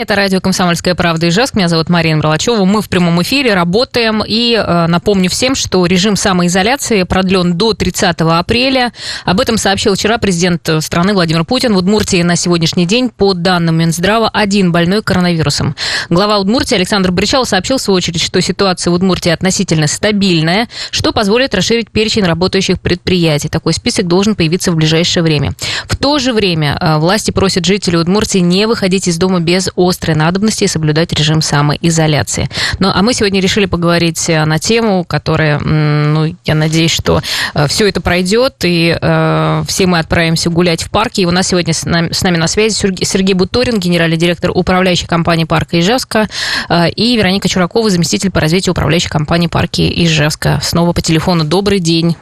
Это радио «Комсомольская правда» и Ижевск. Меня зовут Марина Мролачева. Мы в прямом эфире работаем. И э, напомню всем, что режим самоизоляции продлен до 30 апреля. Об этом сообщил вчера президент страны Владимир Путин. В Удмуртии на сегодняшний день, по данным Минздрава, один больной коронавирусом. Глава Удмуртии Александр Бричал сообщил, в свою очередь, что ситуация в Удмуртии относительно стабильная, что позволит расширить перечень работающих предприятий. Такой список должен появиться в ближайшее время. В то же время э, власти просят жителей Удмуртии не выходить из дома без острой надобности соблюдать режим самоизоляции. Ну, а мы сегодня решили поговорить э, на тему, которая, ну, я надеюсь, что э, все это пройдет, и э, все мы отправимся гулять в парке. И у нас сегодня с нами, с нами на связи Сергей Буторин, генеральный директор управляющей компании парка Ижевска, э, и Вероника Чуракова, заместитель по развитию управляющей компании парки Ижевска. Снова по телефону. Добрый день.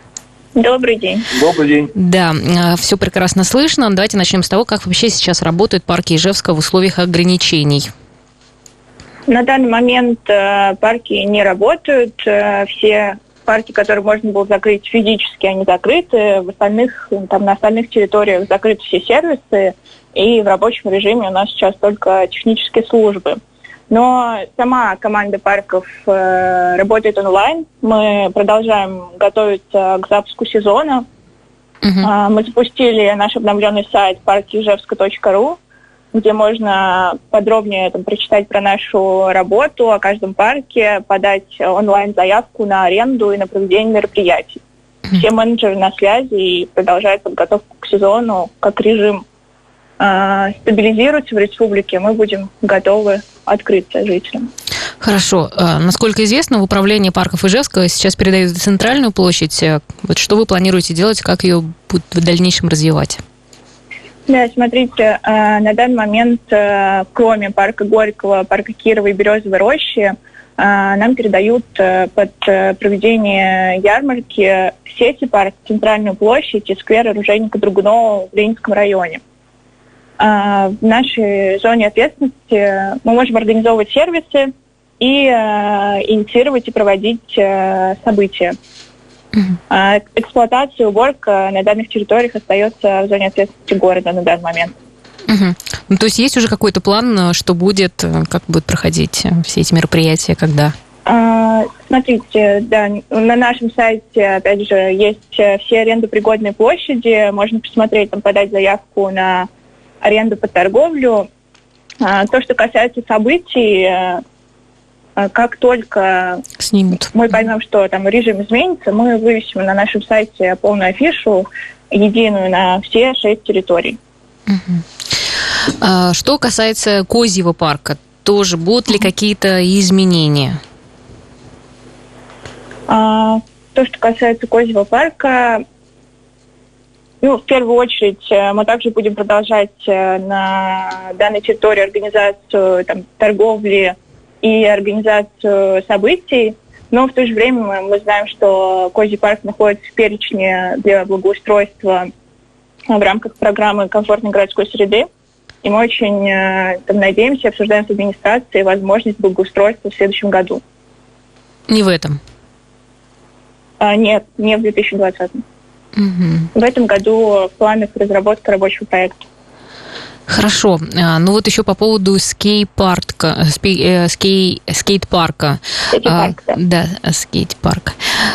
Добрый день. Добрый день. Да, а, все прекрасно слышно. Давайте начнем с того, как вообще сейчас работают парки Ижевска в условиях ограничений. На данный момент э, парки не работают. Э, все парки, которые можно было закрыть физически, они закрыты. В остальных, там, на остальных территориях закрыты все сервисы. И в рабочем режиме у нас сейчас только технические службы. Но сама команда парков э, работает онлайн. Мы продолжаем готовиться к запуску сезона. Uh-huh. Э, мы запустили наш обновленный сайт parkижевска.ру, где можно подробнее там, прочитать про нашу работу о каждом парке, подать онлайн-заявку на аренду и на проведение мероприятий. Uh-huh. Все менеджеры на связи и продолжают подготовку к сезону как режим стабилизируется в республике, мы будем готовы открыться жителям. Хорошо. А, насколько известно, в управлении парков Ижевска сейчас передают центральную площадь. Э, вот что вы планируете делать, как ее будут в дальнейшем развивать? Да, смотрите, на данный момент, кроме парка Горького, парка Кирова и Березовой рощи, нам передают под проведение ярмарки сети парк, центральную площадь и сквер оружейника Другунова в Ленинском районе. А, в нашей зоне ответственности мы можем организовывать сервисы и э, инициировать и проводить э, события. Uh-huh. Эксплуатация, уборка на данных территориях остается в зоне ответственности города на данный момент. Угу. Ну, то есть есть уже какой-то план, что будет, как будут проходить все эти мероприятия, когда? А, смотрите, да, на нашем сайте, опять же, есть все арендопригодные площади. Можно посмотреть, там, подать заявку на аренду под торговлю. А, то, что касается событий, э, э, как только Снимут. мы поймем, что там режим изменится, мы вывесим на нашем сайте полную афишу, единую на все шесть территорий. Угу. А, что касается Козьего парка, тоже будут ли какие-то изменения? А, то, что касается Козьего парка, ну, в первую очередь, э, мы также будем продолжать э, на данной территории организацию там, торговли и организацию событий, но в то же время мы, знаем, что Козий парк находится в перечне для благоустройства в рамках программы комфортной городской среды. И мы очень э, там, надеемся, обсуждаем с администрацией возможность благоустройства в следующем году. Не в этом? А, нет, не в 2020. Угу. В этом году в планах разработка рабочего проекта. Хорошо. А, ну вот еще по поводу скейт-парка. Э, скей, скейт-парка. Скейт-парк, а, да. Да, скейт-парк.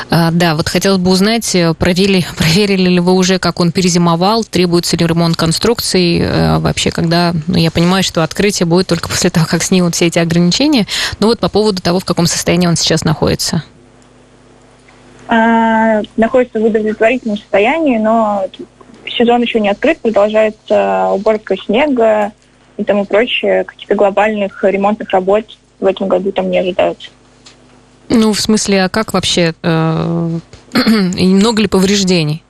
А, да, вот хотелось бы узнать, э, проверили, проверили ли вы уже, как он перезимовал, требуется ли ремонт конструкции, э, вообще, когда, ну, я понимаю, что открытие будет только после того, как снимут все эти ограничения, но вот по поводу того, в каком состоянии он сейчас находится. А, находится в удовлетворительном состоянии, но сезон еще не открыт, продолжается уборка снега и тому прочее. Каких-то глобальных ремонтных работ в этом году там не ожидаются. Ну, в смысле, а как вообще? Э, и много ли повреждений?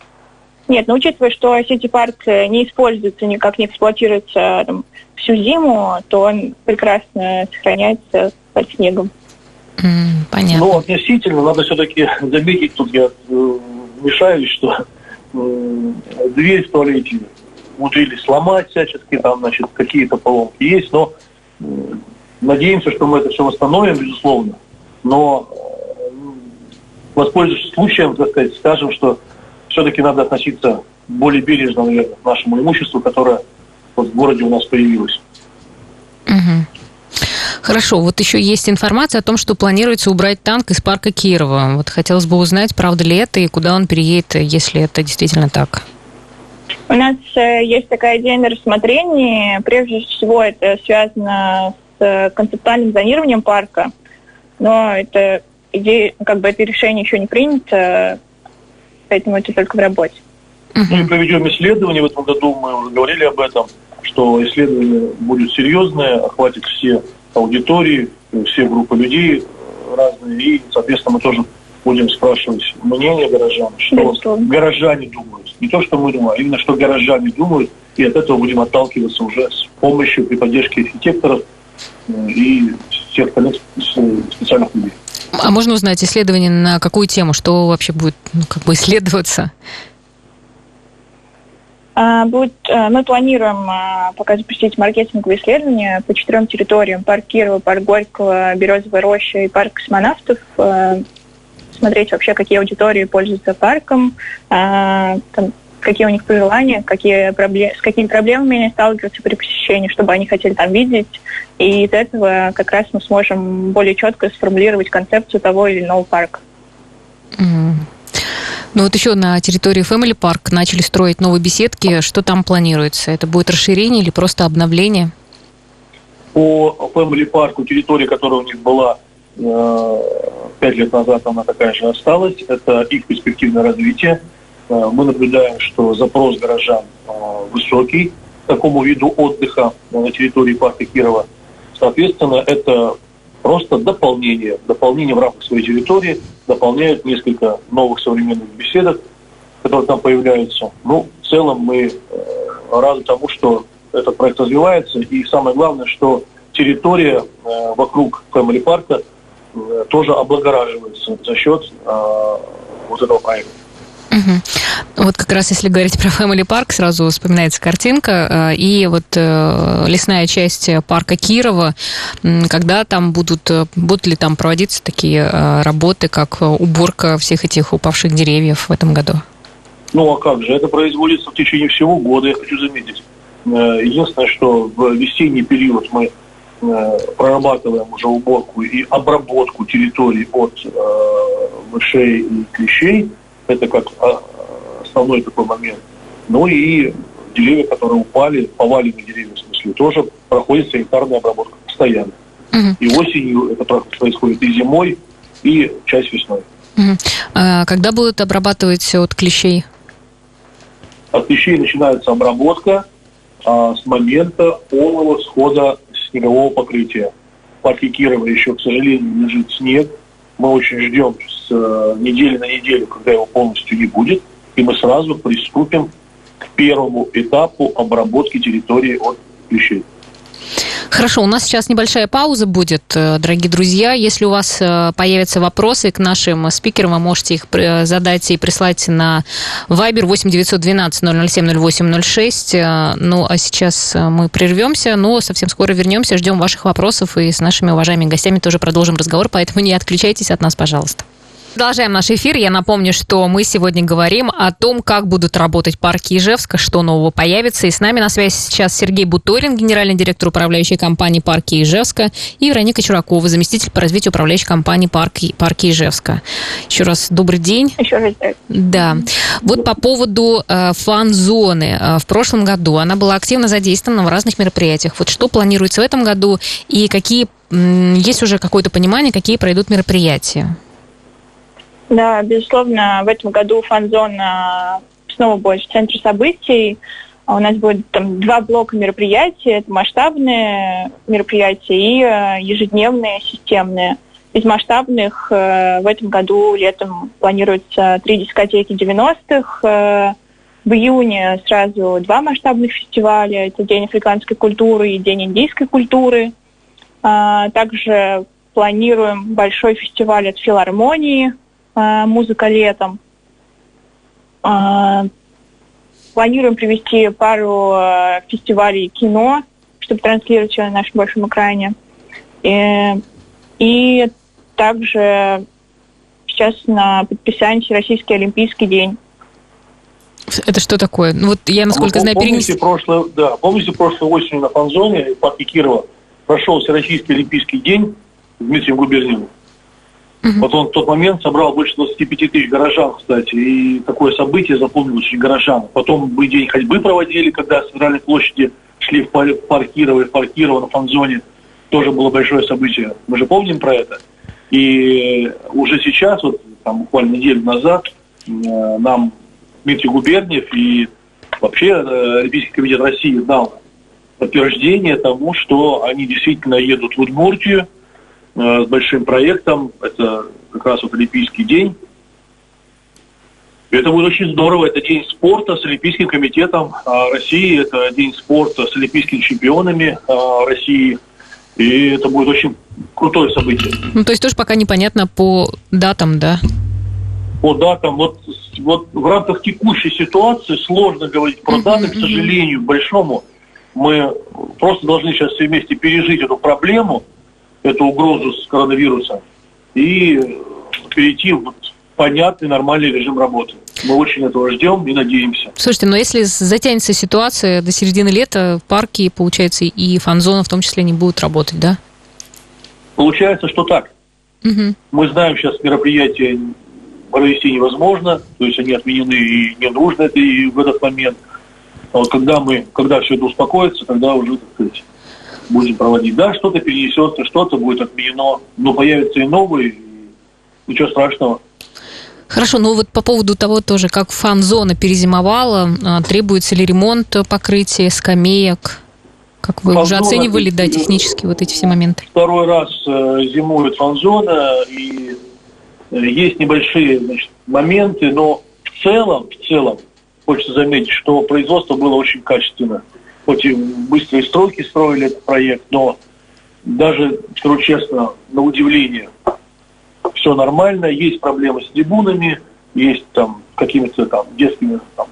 Нет, но учитывая, что сити-парк не используется, никак не эксплуатируется там, всю зиму, то он прекрасно сохраняется под снегом. Понятно. Но относительно надо все-таки заметить, тут я э, мешаюсь, что э, дверь в туалете умудрились сломать всячески, там, значит, какие-то поломки есть, но э, надеемся, что мы это все восстановим, безусловно. Но э, воспользуясь случаем, так сказать, скажем, что все-таки надо относиться более бережно, наверное, к нашему имуществу, которое вот в городе у нас появилось. Хорошо, вот еще есть информация о том, что планируется убрать танк из парка Кирова. Вот хотелось бы узнать, правда ли это и куда он переедет, если это действительно так. У нас э, есть такая идея на рассмотрении. Прежде всего, это связано с э, концептуальным зонированием парка. Но это идея, как бы это решение еще не принято, поэтому это только в работе. Мы проведем исследование в этом году, мы уже говорили об этом, что исследование будет серьезное, охватит все аудитории, все группы людей разные, и, соответственно, мы тоже будем спрашивать мнение горожан, что да, горожане думают. Не то, что мы думаем, а именно, что горожане думают, и от этого будем отталкиваться уже с помощью, при поддержке архитекторов э, и всех остальных специальных людей. А можно узнать исследование на какую тему, что вообще будет ну, как бы исследоваться? А, будет, э, мы планируем а, пока запустить маркетинговые исследования по четырем территориям. Парк Кирова, Парк Горького, Березовая роща и Парк космонавтов. Смотреть вообще, какие аудитории пользуются парком, а, какие у них пожелания, какие с какими проблемами они сталкиваются при посещении, чтобы они хотели там видеть. И из этого как раз мы сможем более четко сформулировать концепцию того или иного парка. Mm. Ну вот еще на территории Family Park начали строить новые беседки. Что там планируется? Это будет расширение или просто обновление? По Family Park, территория, которая у них была э, пять лет назад, она такая же осталась. Это их перспективное развитие. Э, мы наблюдаем, что запрос горожан э, высокий к такому виду отдыха на территории парка Кирова. Соответственно, это просто дополнение, дополнение в рамках своей территории, дополняют несколько новых современных беседок, которые там появляются. Ну, в целом мы э, рады тому, что этот проект развивается, и самое главное, что территория э, вокруг Family парка э, тоже облагораживается за счет вот этого проекта. Вот как раз если говорить про Family Park, сразу вспоминается картинка. Э, и вот э, лесная часть парка Кирова, когда там будут, э, будут ли там проводиться такие работы, как уборка всех этих упавших деревьев в этом году? Ну а как же, это производится в течение всего года, я хочу заметить. Единственное, что в весенний период мы прорабатываем уже уборку и обработку территорий от мышей и клещей – это как а, основной такой момент. Ну и деревья, которые упали, поваленные деревья в смысле, тоже проходит санитарная обработка постоянно. Угу. И осенью это происходит и зимой, и часть весной. Угу. А когда будут обрабатывать от клещей? От клещей начинается обработка а, с момента полного схода снегового покрытия. В парке Кирова еще, к сожалению, лежит снег. Мы очень ждем э, недели на неделю, когда его полностью не будет, и мы сразу приступим к первому этапу обработки территории от клещей. Хорошо, у нас сейчас небольшая пауза будет, э, дорогие друзья. Если у вас э, появятся вопросы к нашим спикерам, вы можете их задать и прислать на Viber 8 912 007 0806. Ну, а сейчас мы прервемся, но совсем скоро вернемся, ждем ваших вопросов и с нашими уважаемыми гостями тоже продолжим разговор, поэтому не отключайтесь от нас, пожалуйста. Продолжаем наш эфир. Я напомню, что мы сегодня говорим о том, как будут работать парки Ижевска, что нового появится. И с нами на связи сейчас Сергей Буторин, генеральный директор управляющей компании «Парки Ижевска», и Вероника Чуракова, заместитель по развитию управляющей компании «Парки, парки Ижевска». Еще раз добрый день. Еще раз. Да. Вот по поводу э, фан-зоны. Э, в прошлом году она была активно задействована в разных мероприятиях. Вот что планируется в этом году и какие есть уже какое-то понимание, какие пройдут мероприятия? Да, безусловно, в этом году фан-зона снова будет в центре событий. У нас будет там два блока мероприятий. Это масштабные мероприятия и э, ежедневные, системные. Из масштабных э, в этом году летом планируется три дискотеки 90-х. Э, в июне сразу два масштабных фестиваля. Это День африканской культуры и День индийской культуры. Также планируем большой фестиваль от филармонии а, музыка летом. А, планируем привести пару а, фестивалей кино, чтобы транслировать на нашем большом экране. И, и также сейчас на подписании Российский Олимпийский день. Это что такое? Ну вот я, насколько знаю, помните, перенес... прошлое, да, помните, прошлой осенью на Фанзоне в парке Кирова прошел Всероссийский Олимпийский день с Дмитрием Губерниевым. Угу. Вот он в тот момент собрал больше 25 тысяч горожан, кстати, и такое событие запомнилось очень горожан. Потом мы день ходьбы проводили, когда с площади шли в парк Кирова и в парк Кирова на фан-зоне. Тоже было большое событие. Мы же помним про это. И уже сейчас, вот там буквально неделю назад, э, нам Дмитрий Губерниев и вообще э, Олимпийский комитет России дал подтверждение тому, что они действительно едут в Удмуртию, Э, с большим проектом. Это как раз вот Олимпийский день. Это будет очень здорово. Это день спорта с Олимпийским комитетом а, России. Это день спорта с олимпийскими чемпионами а, России. И это будет очень крутое событие. Ну, то есть тоже пока непонятно по датам, да? По датам. Вот, вот в рамках текущей ситуации сложно говорить про даты, к сожалению, большому. Мы просто должны сейчас все вместе пережить эту проблему – эту угрозу с коронавируса и перейти в понятный, нормальный режим работы. Мы очень этого ждем и надеемся. Слушайте, но если затянется ситуация до середины лета, парки, получается, и фан-зона в том числе не будут работать, да? Получается, что так. Угу. Мы знаем, сейчас мероприятия провести невозможно, то есть они отменены и не нужно это и в этот момент. А вот когда мы, когда все это успокоится, тогда уже, так сказать, будем проводить. Да, что-то перенесется, что-то будет отменено, но появятся и новые, ничего страшного. Хорошо, ну вот по поводу того тоже, как фан-зона перезимовала, а, требуется ли ремонт покрытия, скамеек? Как вы фан-зона, уже оценивали, да, технически вот эти все моменты? Второй раз э, зимует фан-зона, и э, есть небольшие значит, моменты, но в целом, в целом, хочется заметить, что производство было очень качественно хоть и быстрые сроки строили этот проект, но даже, скажу честно, на удивление, все нормально, есть проблемы с трибунами, есть там какими-то там детскими там,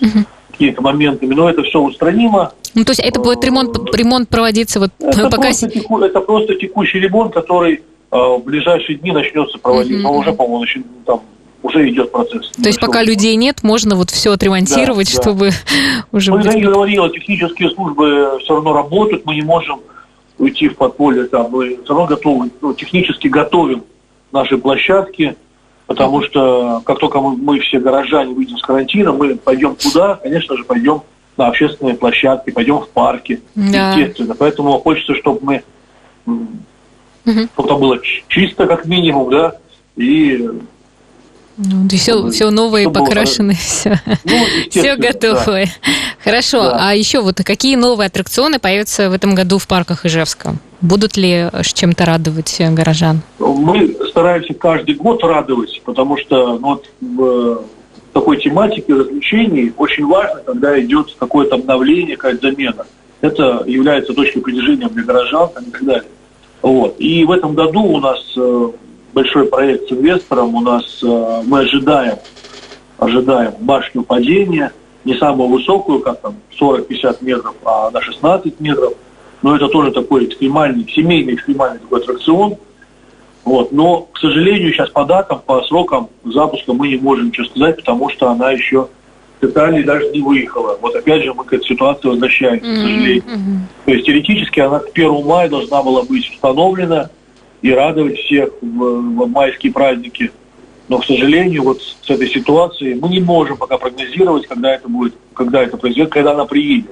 угу. какими-то моментами, но это все устранимо. Ну, то есть это будет ремонт, ремонт проводиться вот это пока... Просто теку, это просто текущий ремонт, который э, в ближайшие дни начнется проводить. Угу. Но уже, по-моему, там уже идет процесс. То есть пока людей нет, можно вот все отремонтировать, да, чтобы да. уже... Ну, я не говорила, технические службы все равно работают, мы не можем уйти в подполье, там, мы все равно готовы, ну, технически готовим наши площадки, потому что как только мы, мы все горожане выйдем с карантина, мы пойдем туда, конечно же, пойдем на общественные площадки, пойдем в парки, да. естественно. Поэтому хочется, чтобы мы угу. чтобы там было чисто, как минимум, да, и ну, все, все новое, покрашенное, все, ну, все готовое. Да. Хорошо, да. а еще вот какие новые аттракционы появятся в этом году в парках Ижевска? Будут ли чем-то радовать горожан? Мы стараемся каждый год радовать, потому что ну, вот в такой тематике развлечений очень важно, когда идет какое-то обновление, какая-то замена. Это является точкой притяжения для горожан и так далее. Вот. И в этом году у нас э, большой проект с инвестором. У нас э, мы ожидаем, ожидаем башню падения, не самую высокую, как там 40-50 метров, а на 16 метров. Но это тоже такой экстремальный, семейный экстремальный такой аттракцион. Вот. Но, к сожалению, сейчас по датам, по срокам запуска мы не можем ничего сказать, потому что она еще в Италии даже не выехала. Вот опять же мы к этой ситуации возвращаемся, mm-hmm. к сожалению. Mm-hmm. То есть теоретически она к 1 мая должна была быть установлена, и радовать всех в, в майские праздники. Но, к сожалению, вот с этой ситуацией мы не можем пока прогнозировать, когда это будет, когда это произойдет, когда она приедет.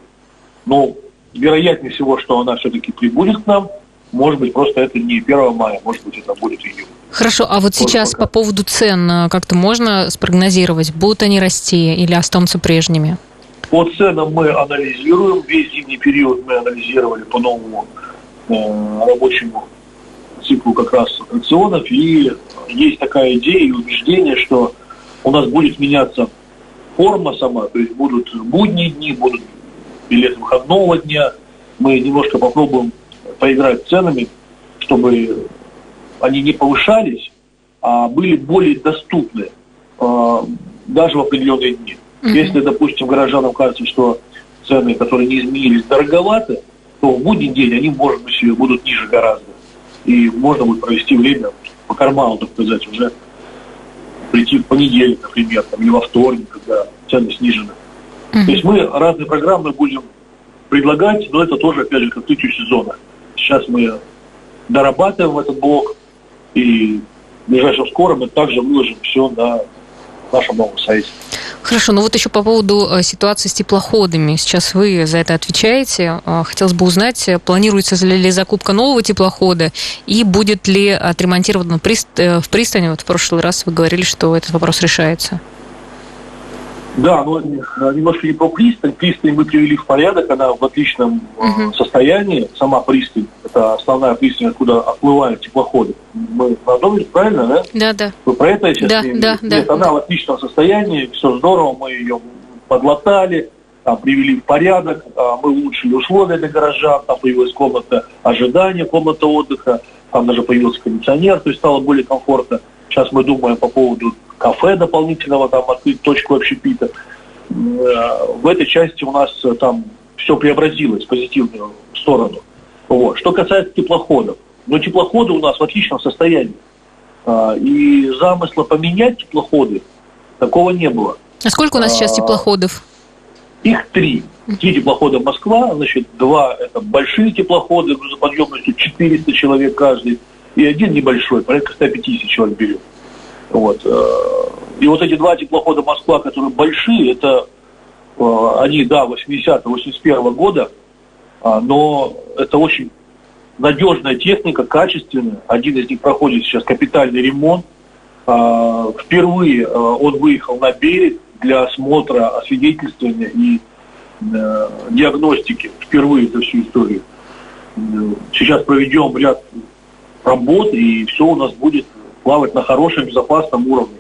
Но вероятнее всего, что она все-таки прибудет к нам. Может быть, просто это не 1 мая, может быть, это будет июнь. Хорошо, а вот Может, сейчас пока. по поводу цен э, как-то можно спрогнозировать? Будут они расти или останутся прежними? По ценам мы анализируем. Весь зимний период мы анализировали по новому э, рабочему циклу как раз аттракционов, и есть такая идея и убеждение, что у нас будет меняться форма сама, то есть будут будние дни, будут билеты выходного дня. Мы немножко попробуем поиграть ценами, чтобы они не повышались, а были более доступны э, даже в определенные дни. Mm-hmm. Если, допустим, горожанам кажется, что цены, которые не изменились, дороговаты, то в будний день они, может быть, будут ниже гораздо и можно будет провести время по карману, так сказать, уже прийти в понедельник, например, там, или во вторник, когда цены снижены. Mm-hmm. То есть мы разные программы будем предлагать, но это тоже, опять же, к открытию сезона. Сейчас мы дорабатываем этот блок, и в ближайшем скором мы также выложим все на нашем новом сайте. Хорошо, ну вот еще по поводу э, ситуации с теплоходами. Сейчас вы за это отвечаете. Э, хотелось бы узнать, планируется ли закупка нового теплохода и будет ли отремонтирован в пристани? Вот в прошлый раз вы говорили, что этот вопрос решается. Да, но немножко не про пристань. Пристань мы привели в порядок, она в отличном угу. состоянии. Сама пристань, это основная пристань, откуда отплывают теплоходы. Мы на правильно, да? Да, да. Вы про это сейчас? Да, да, да. Нет, она в отличном состоянии, все здорово, мы ее подлатали, там, привели в порядок, а, мы улучшили условия для горожан, там появилась комната ожидания, комната отдыха, там даже появился кондиционер, то есть стало более комфортно. Сейчас мы думаем по поводу кафе дополнительного, там открыть точку общепита. Э, в этой части у нас э, там все преобразилось в позитивную сторону. Вот. Что касается теплоходов. Но теплоходы у нас в отличном состоянии. А, и замысла поменять теплоходы такого не было. А сколько у нас сейчас а, теплоходов? Их три. Три теплохода Москва, значит, два это большие теплоходы грузоподъемностью 400 человек каждый, и один небольшой, порядка 150 человек берет. Вот. Э, и вот эти два теплохода Москва, которые большие, это э, они, да, 80-81 года, а, но это очень надежная техника, качественная. Один из них проходит сейчас капитальный ремонт. А, впервые э, он выехал на берег для осмотра, освидетельствования и диагностики. Впервые за всю историю. Сейчас проведем ряд работ, и все у нас будет плавать на хорошем, безопасном уровне.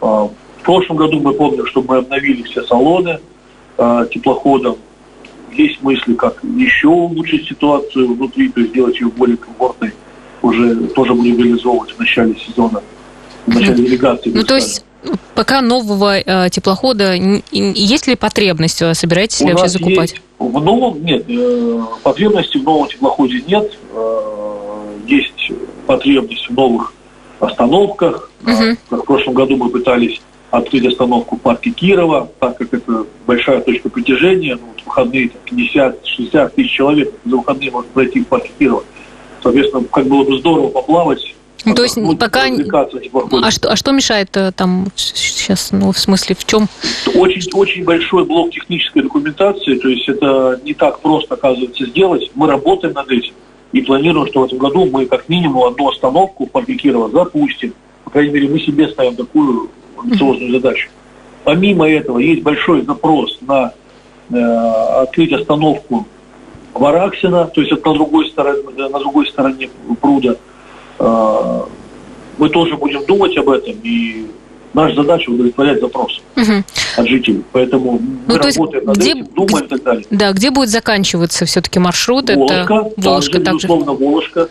А, в прошлом году мы помним, что мы обновили все салоны а, теплоходом. Есть мысли, как еще улучшить ситуацию внутри, то есть сделать ее более комфортной. Уже тоже будем реализовывать в начале сезона, в начале делегации. Ну, то есть пока нового э, теплохода есть ли потребность? Собираетесь ли вообще закупать? Есть, в новом нет. Э, потребности в новом теплоходе нет. Э, есть потребность в новых остановках. Угу. Как в прошлом году мы пытались открыть остановку в парке Кирова, так как это большая точка притяжения, ну, вот выходные 50-60 тысяч человек за выходные может пройти в парке Кирова. Соответственно, как было бы здорово поплавать, ну, то есть ну, пока... А что, а что мешает э, там сейчас, ну, в смысле, в чем? Очень, очень большой блок технической документации, то есть это не так просто, оказывается, сделать. Мы работаем над этим и планируем, что в этом году мы как минимум одну остановку в парке Кирова запустим. По крайней мере, мы себе ставим такую амбициозную задачу. Помимо этого, есть большой запрос на э, открыть остановку Вараксина, то есть это на другой стороне, на другой стороне пруда. Э, мы тоже будем думать об этом и Наша задача удовлетворять запросы угу. от жителей. Поэтому ну, мы работаем над где, этим, думаем и так далее. Да, где будет заканчиваться все-таки маршрут? Волошка, это Волошка также, также. безусловно, Волошка.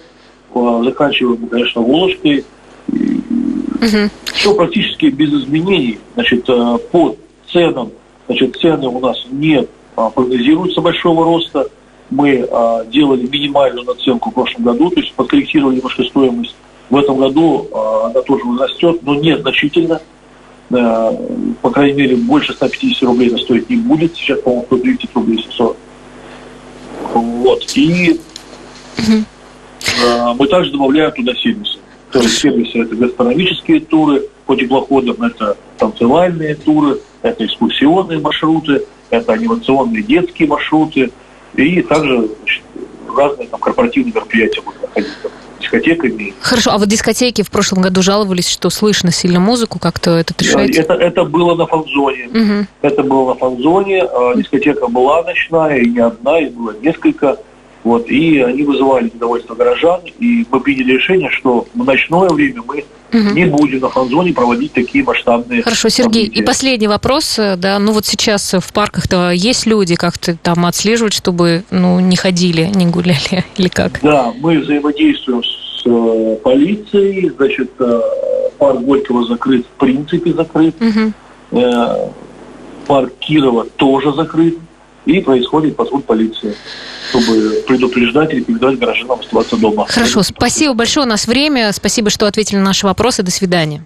Заканчиваем, конечно, Волошкой. Угу. Все практически без изменений. Значит, э, по ценам, значит, цены у нас не а, прогнозируются большого роста. Мы а, делали минимальную наценку в прошлом году, то есть подкорректировали немножко стоимость. В этом году она тоже растет, но незначительно. Э, по крайней мере, больше 150 рублей это стоить не будет. Сейчас, по-моему, 130 рублей 700. Вот. И э, мы также добавляем туда сервисы. То есть сервисы это гастрономические туры по теплоходам, это танцевальные туры, это экскурсионные маршруты, это анимационные детские маршруты, и также значит, разные там, корпоративные мероприятия будут проходить дискотеками. Хорошо, а вот дискотеки в прошлом году жаловались, что слышно сильно музыку, как-то это решается? Это, это было на фан-зоне. Угу. Это было на фан-зоне, а дискотека была ночная, и не одна, и было несколько. Вот, и они вызывали недовольство горожан, и мы приняли решение, что в ночное время мы угу. не будем на фан-зоне проводить такие масштабные Хорошо, Сергей, события. и последний вопрос, да, ну вот сейчас в парках-то есть люди, как-то там отслеживать, чтобы, ну, не ходили, не гуляли, или как? Да, мы взаимодействуем с э, полицией, значит, э, парк Горького закрыт, в принципе закрыт, угу. э, парк Кирова тоже закрыт, и происходит патруль полиции, чтобы предупреждать и рекомендовать гражданам оставаться дома. Хорошо, спасибо большое. У нас время. Спасибо, что ответили на наши вопросы. До свидания.